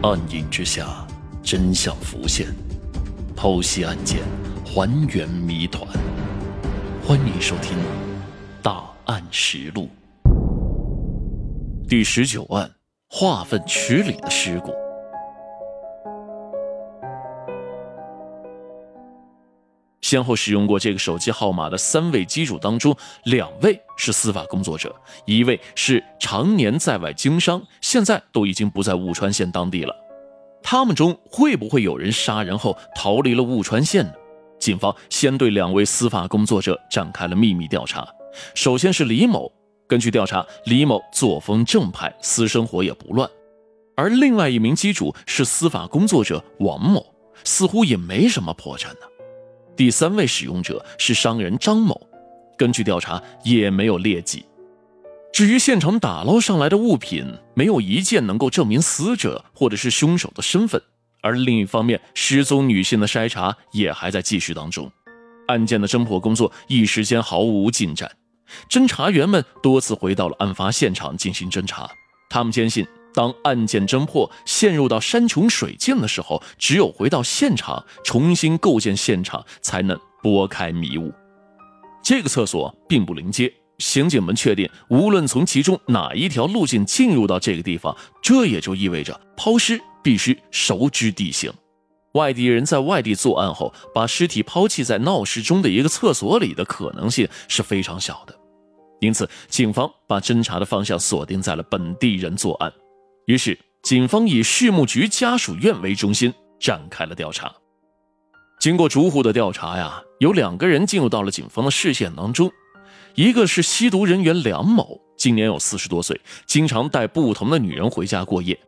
暗影之下，真相浮现，剖析案件，还原谜团。欢迎收听《大案实录》第十九案：化粪池里的尸骨。先后使用过这个手机号码的三位机主当中，两位是司法工作者，一位是常年在外经商，现在都已经不在雾川县当地了。他们中会不会有人杀人后逃离了雾川县呢？警方先对两位司法工作者展开了秘密调查。首先是李某，根据调查，李某作风正派，私生活也不乱。而另外一名机主是司法工作者王某，似乎也没什么破绽呢。第三位使用者是商人张某，根据调查也没有劣迹。至于现场打捞上来的物品，没有一件能够证明死者或者是凶手的身份。而另一方面，失踪女性的筛查也还在继续当中，案件的侦破工作一时间毫无进展。侦查员们多次回到了案发现场进行侦查，他们坚信。当案件侦破陷入到山穷水尽的时候，只有回到现场重新构建现场，才能拨开迷雾。这个厕所并不临街，刑警们确定，无论从其中哪一条路径进入到这个地方，这也就意味着抛尸必须熟知地形。外地人在外地作案后，把尸体抛弃在闹市中的一个厕所里的可能性是非常小的。因此，警方把侦查的方向锁定在了本地人作案。于是，警方以畜牧局家属院为中心展开了调查。经过逐户的调查呀，有两个人进入到了警方的视线当中。一个是吸毒人员梁某，今年有四十多岁，经常带不同的女人回家过夜。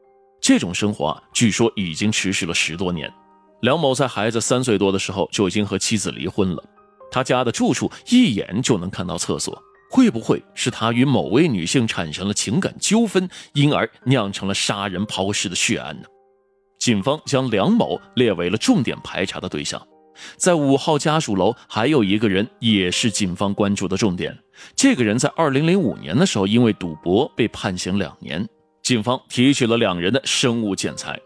这种生活啊，据说已经持续了十多年。梁某在孩子三岁多的时候就已经和妻子离婚了。他家的住处一眼就能看到厕所。会不会是他与某位女性产生了情感纠纷，因而酿成了杀人抛尸的血案呢？警方将梁某列为了重点排查的对象。在五号家属楼还有一个人也是警方关注的重点。这个人在二零零五年的时候因为赌博被判刑两年。警方提取了两人的生物检材。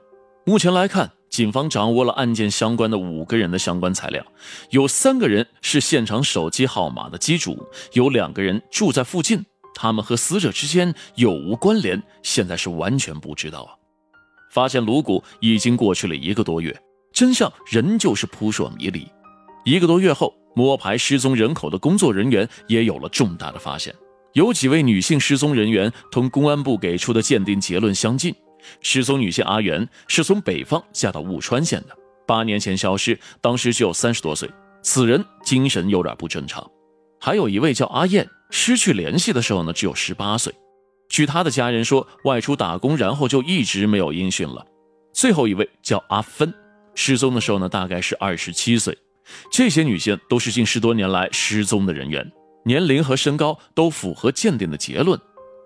目前来看。警方掌握了案件相关的五个人的相关材料，有三个人是现场手机号码的机主，有两个人住在附近，他们和死者之间有无关联，现在是完全不知道啊。发现颅骨已经过去了一个多月，真相仍旧是扑朔迷离。一个多月后，摸排失踪人口的工作人员也有了重大的发现，有几位女性失踪人员同公安部给出的鉴定结论相近。失踪女性阿元是从北方嫁到雾川县的，八年前消失，当时只有三十多岁。此人精神有点不正常。还有一位叫阿燕，失去联系的时候呢，只有十八岁。据他的家人说，外出打工，然后就一直没有音讯了。最后一位叫阿芬，失踪的时候呢，大概是二十七岁。这些女性都是近十多年来失踪的人员，年龄和身高都符合鉴定的结论。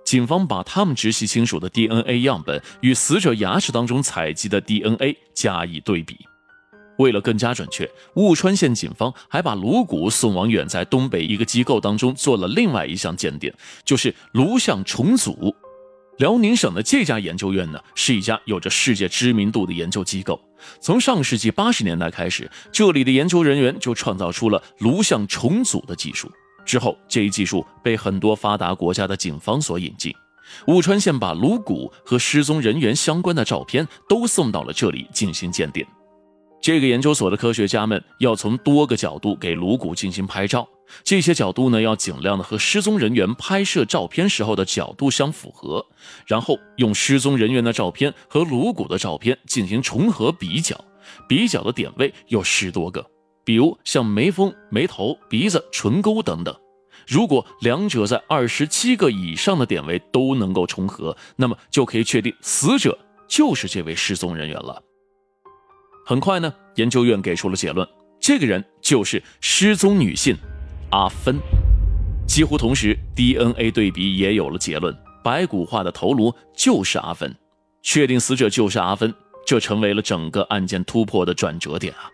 警方把他们直系亲属的 DNA 样本与死者牙齿当中采集的 DNA 加以对比，为了更加准确，雾川县警方还把颅骨送往远在东北一个机构当中做了另外一项鉴定，就是颅相重组。辽宁省的这家研究院呢，是一家有着世界知名度的研究机构。从上世纪八十年代开始，这里的研究人员就创造出了颅相重组的技术。之后，这一技术被很多发达国家的警方所引进。武川县把颅骨和失踪人员相关的照片都送到了这里进行鉴定。这个研究所的科学家们要从多个角度给颅骨进行拍照，这些角度呢要尽量的和失踪人员拍摄照片时候的角度相符合，然后用失踪人员的照片和颅骨的照片进行重合比较，比较的点位有十多个。比如像眉峰、眉头、鼻子、唇沟等等，如果两者在二十七个以上的点位都能够重合，那么就可以确定死者就是这位失踪人员了。很快呢，研究院给出了结论，这个人就是失踪女性阿芬。几乎同时，DNA 对比也有了结论，白骨化的头颅就是阿芬，确定死者就是阿芬，这成为了整个案件突破的转折点啊。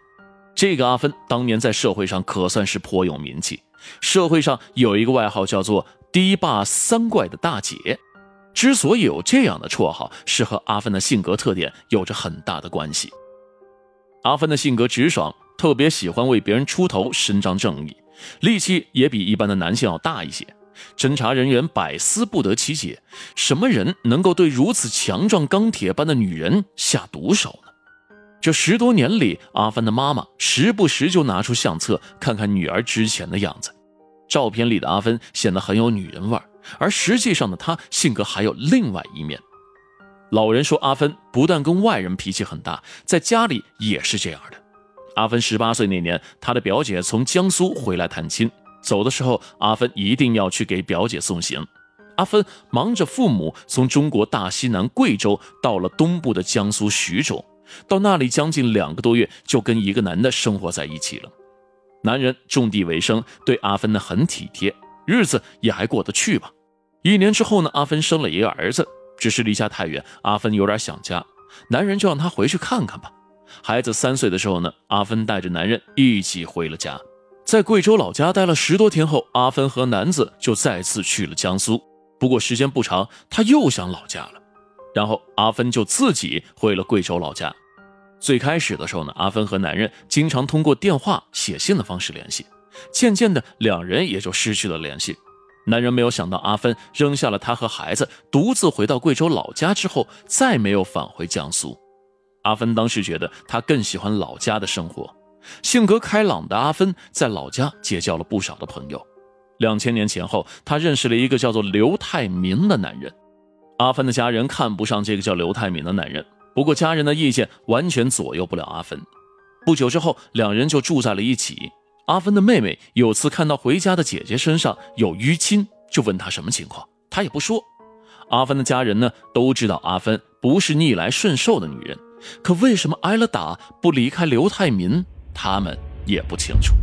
这个阿芬当年在社会上可算是颇有名气，社会上有一个外号叫做“堤坝三怪”的大姐。之所以有这样的绰号，是和阿芬的性格特点有着很大的关系。阿芬的性格直爽，特别喜欢为别人出头、伸张正义，力气也比一般的男性要大一些。侦查人员百思不得其解，什么人能够对如此强壮钢铁般的女人下毒手？这十多年里，阿芬的妈妈时不时就拿出相册看看女儿之前的样子。照片里的阿芬显得很有女人味，而实际上的她性格还有另外一面。老人说，阿芬不但跟外人脾气很大，在家里也是这样的。阿芬十八岁那年，她的表姐从江苏回来探亲。走的时候，阿芬一定要去给表姐送行。阿芬忙着父母从中国大西南贵州到了东部的江苏徐州，到那里将近两个多月，就跟一个男的生活在一起了。男人种地为生，对阿芬呢很体贴，日子也还过得去吧。一年之后呢，阿芬生了一个儿子，只是离家太远，阿芬有点想家，男人就让他回去看看吧。孩子三岁的时候呢，阿芬带着男人一起回了家。在贵州老家待了十多天后，阿芬和男子就再次去了江苏。不过时间不长，他又想老家了。然后阿芬就自己回了贵州老家。最开始的时候呢，阿芬和男人经常通过电话、写信的方式联系。渐渐的，两人也就失去了联系。男人没有想到，阿芬扔下了他和孩子，独自回到贵州老家之后，再没有返回江苏。阿芬当时觉得他更喜欢老家的生活。性格开朗的阿芬在老家结交了不少的朋友。两千年前后，他认识了一个叫做刘泰明的男人。阿芬的家人看不上这个叫刘泰明的男人，不过家人的意见完全左右不了阿芬。不久之后，两人就住在了一起。阿芬的妹妹有次看到回家的姐姐身上有淤青，就问她什么情况，她也不说。阿芬的家人呢，都知道阿芬不是逆来顺受的女人，可为什么挨了打不离开刘泰民？他们也不清楚。